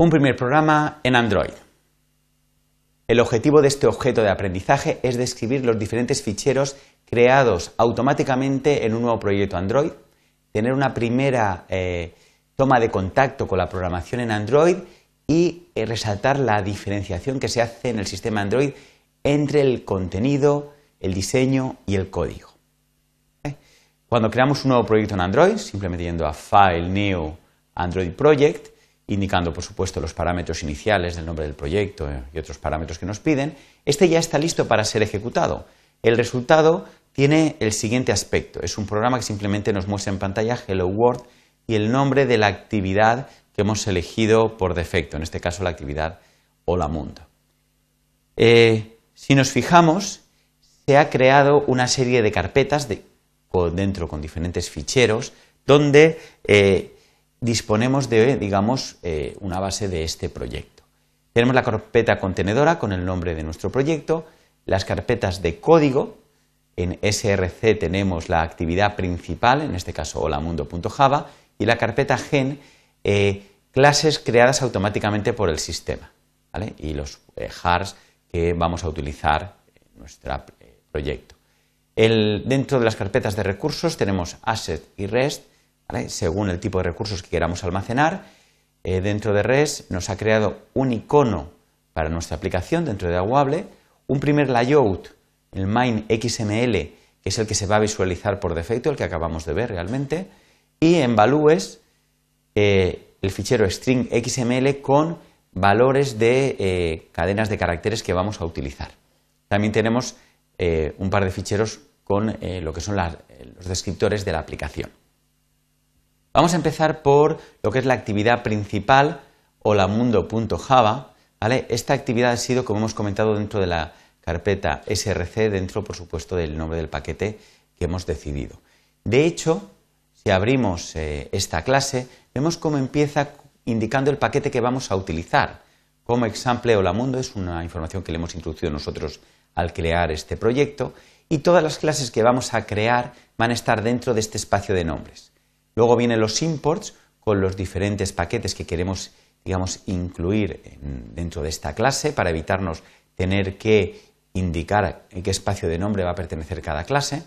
Un primer programa en Android. El objetivo de este objeto de aprendizaje es describir los diferentes ficheros creados automáticamente en un nuevo proyecto Android, tener una primera eh, toma de contacto con la programación en Android y eh, resaltar la diferenciación que se hace en el sistema Android entre el contenido, el diseño y el código. ¿Eh? Cuando creamos un nuevo proyecto en Android, simplemente yendo a File, New, Android Project, indicando por supuesto los parámetros iniciales del nombre del proyecto y otros parámetros que nos piden, este ya está listo para ser ejecutado. El resultado tiene el siguiente aspecto. Es un programa que simplemente nos muestra en pantalla Hello World y el nombre de la actividad que hemos elegido por defecto, en este caso la actividad Hola Mundo. Eh, si nos fijamos, se ha creado una serie de carpetas dentro con diferentes ficheros donde eh, disponemos de, digamos, eh, una base de este proyecto. Tenemos la carpeta contenedora con el nombre de nuestro proyecto, las carpetas de código, en SRC tenemos la actividad principal, en este caso holamundo.java, y la carpeta gen, eh, clases creadas automáticamente por el sistema, y los eh, jars que vamos a utilizar en nuestro proyecto. dentro de las carpetas de recursos tenemos asset y rest, según el tipo de recursos que queramos almacenar. Eh, dentro de REST nos ha creado un icono para nuestra aplicación dentro de Aguable, un primer layout, el main XML, que es el que se va a visualizar por defecto, el que acabamos de ver realmente, y en values eh, el fichero string XML con valores de eh, cadenas de caracteres que vamos a utilizar. También tenemos un par de ficheros con lo que son los descriptores de la aplicación. Vamos a empezar por lo que es la actividad principal, holamundo.java. Esta actividad ha sido, como hemos comentado, dentro de la carpeta src, dentro, por supuesto, del nombre del paquete que hemos decidido. De hecho, si abrimos eh, esta clase, vemos cómo empieza indicando el paquete que vamos a utilizar. Como example Holamundo es una información que le hemos introducido nosotros al crear este proyecto y todas las clases que vamos a crear van a estar dentro de este espacio de nombres. Luego vienen los imports con los diferentes paquetes que queremos, digamos, incluir dentro de esta clase para evitarnos tener que indicar en qué espacio de nombre va a pertenecer cada clase.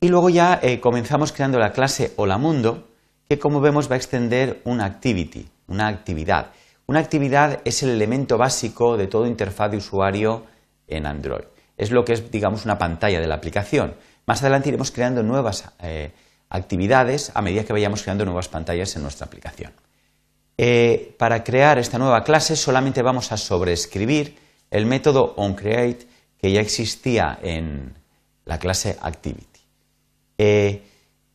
Y luego ya eh, comenzamos creando la clase Hola Mundo, que como vemos va a extender una activity, una actividad. Una actividad es el elemento básico de todo interfaz de usuario en Android. Es lo que es, digamos, una pantalla de la aplicación. Más adelante iremos creando nuevas eh, actividades a medida que vayamos creando nuevas pantallas en nuestra aplicación. Eh, para crear esta nueva clase solamente vamos a sobreescribir el método onCreate que ya existía en la clase Activity. Eh,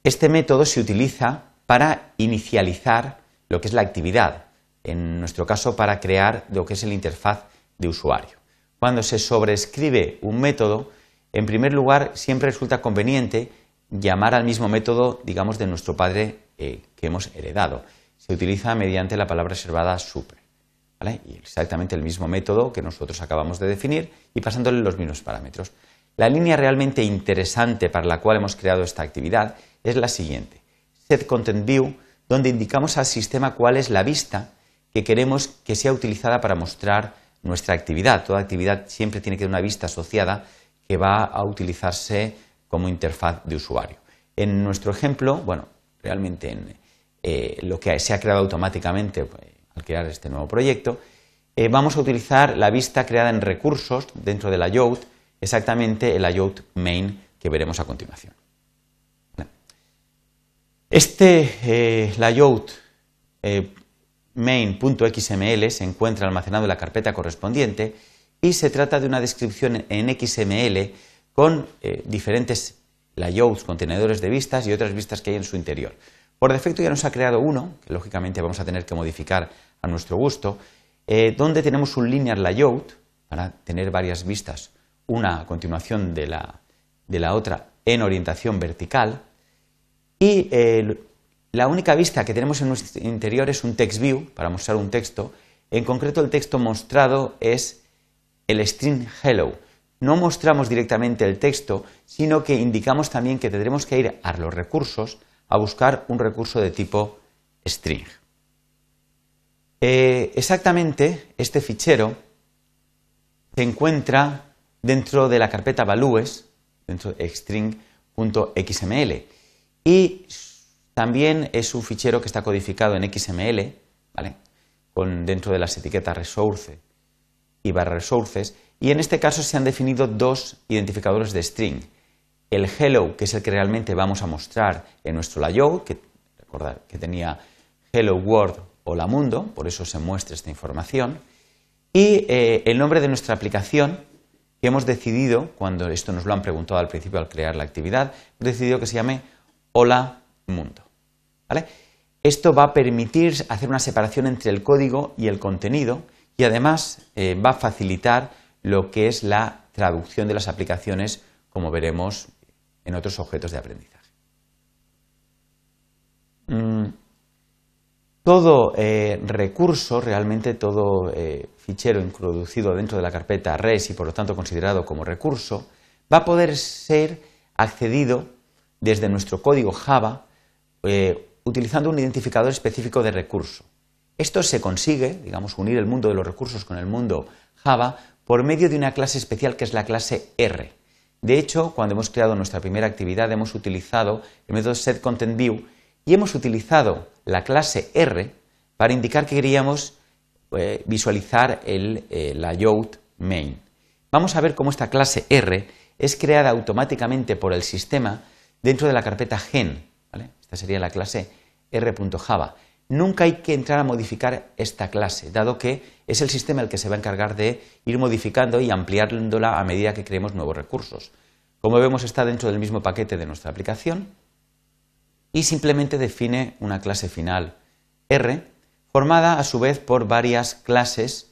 este método se utiliza para inicializar lo que es la actividad, en nuestro caso para crear lo que es el interfaz de usuario. Cuando se sobreescribe un método, en primer lugar siempre resulta conveniente llamar al mismo método, digamos, de nuestro padre eh, que hemos heredado. Se utiliza mediante la palabra reservada super. Y exactamente el mismo método que nosotros acabamos de definir y pasándole los mismos parámetros. La línea realmente interesante para la cual hemos creado esta actividad es la siguiente. Set Content View, donde indicamos al sistema cuál es la vista que queremos que sea utilizada para mostrar nuestra actividad. Toda actividad siempre tiene que tener una vista asociada que va a utilizarse como interfaz de usuario. En nuestro ejemplo, bueno, realmente en, eh, lo que se ha creado automáticamente pues, al crear este nuevo proyecto, eh, vamos a utilizar la vista creada en recursos dentro de layout, exactamente el layout main que veremos a continuación. Este eh, layout main.xml se encuentra almacenado en la carpeta correspondiente y se trata de una descripción en XML con eh, diferentes layouts, contenedores de vistas y otras vistas que hay en su interior. Por defecto ya nos ha creado uno, que lógicamente vamos a tener que modificar a nuestro gusto, eh, donde tenemos un linear layout para tener varias vistas, una a continuación de la, otra en orientación vertical, y eh, la única vista que tenemos en nuestro interior es un text view para mostrar un texto. En concreto, el texto mostrado es el string hello, no mostramos directamente el texto, sino que indicamos también que tendremos que ir a los recursos a buscar un recurso de tipo string. Eh, exactamente este fichero se encuentra dentro de la carpeta values, dentro de string.xml. Y también es un fichero que está codificado en XML, ¿vale? Con, dentro de las etiquetas resource y barra resources. Y en este caso se han definido dos identificadores de string. El hello, que es el que realmente vamos a mostrar en nuestro layout, que recordad que tenía hello world Hola Mundo, por eso se muestra esta información, y eh, el nombre de nuestra aplicación, que hemos decidido, cuando esto nos lo han preguntado al principio al crear la actividad, hemos decidido que se llame Hola Mundo. Esto va a permitir hacer una separación entre el código y el contenido y además eh, va a facilitar lo que es la traducción de las aplicaciones, como veremos en otros objetos de aprendizaje. Mm, todo eh, recurso, realmente todo eh, fichero introducido dentro de la carpeta res y por lo tanto considerado como recurso, va a poder ser accedido desde nuestro código Java eh, utilizando un identificador específico de recurso. Esto se consigue, digamos, unir el mundo de los recursos con el mundo Java por medio de una clase especial que es la clase R. De hecho, cuando hemos creado nuestra primera actividad hemos utilizado el método setContentView y hemos utilizado la clase R para indicar que queríamos eh, visualizar el eh, layout main. Vamos a ver cómo esta clase R es creada automáticamente por el sistema dentro de la carpeta gen. Esta sería la clase r.java. Nunca hay que entrar a modificar esta clase, dado que es el sistema el que se va a encargar de ir modificando y ampliándola a medida que creemos nuevos recursos. Como vemos, está dentro del mismo paquete de nuestra aplicación y simplemente define una clase final R, formada a su vez por varias clases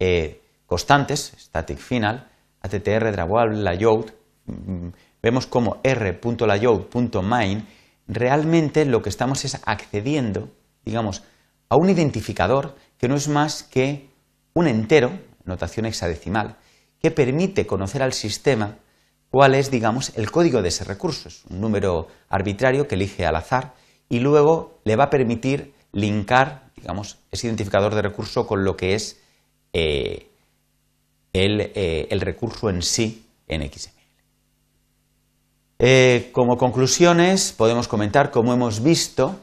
eh, constantes, static final, attr, drawable, layout. Mm, vemos como r.layout.main realmente lo que estamos es accediendo, digamos, a un identificador que no es más que un entero, notación hexadecimal, que permite conocer al sistema cuál es, digamos, el código de ese recurso. Es un número arbitrario que elige al azar y luego le va a permitir linkar, digamos, ese identificador de recurso con lo que es eh, eh, el, recurso en sí en XML. Eh, como conclusiones, podemos comentar, como hemos visto,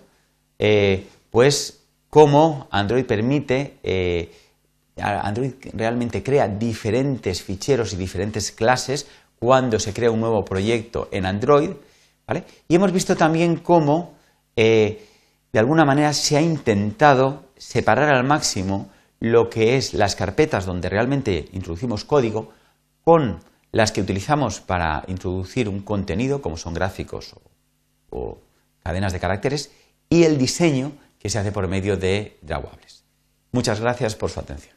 pues cómo Android permite, Android realmente crea diferentes ficheros y diferentes clases cuando se crea un nuevo proyecto en Android, ¿vale? Y hemos visto también cómo, eh, de alguna manera, se ha intentado separar al máximo lo que es las carpetas donde realmente introducimos código con las que utilizamos para introducir un contenido, como son gráficos o, cadenas de caracteres, y el diseño que se hace por medio de drawables. Muchas gracias por su atención.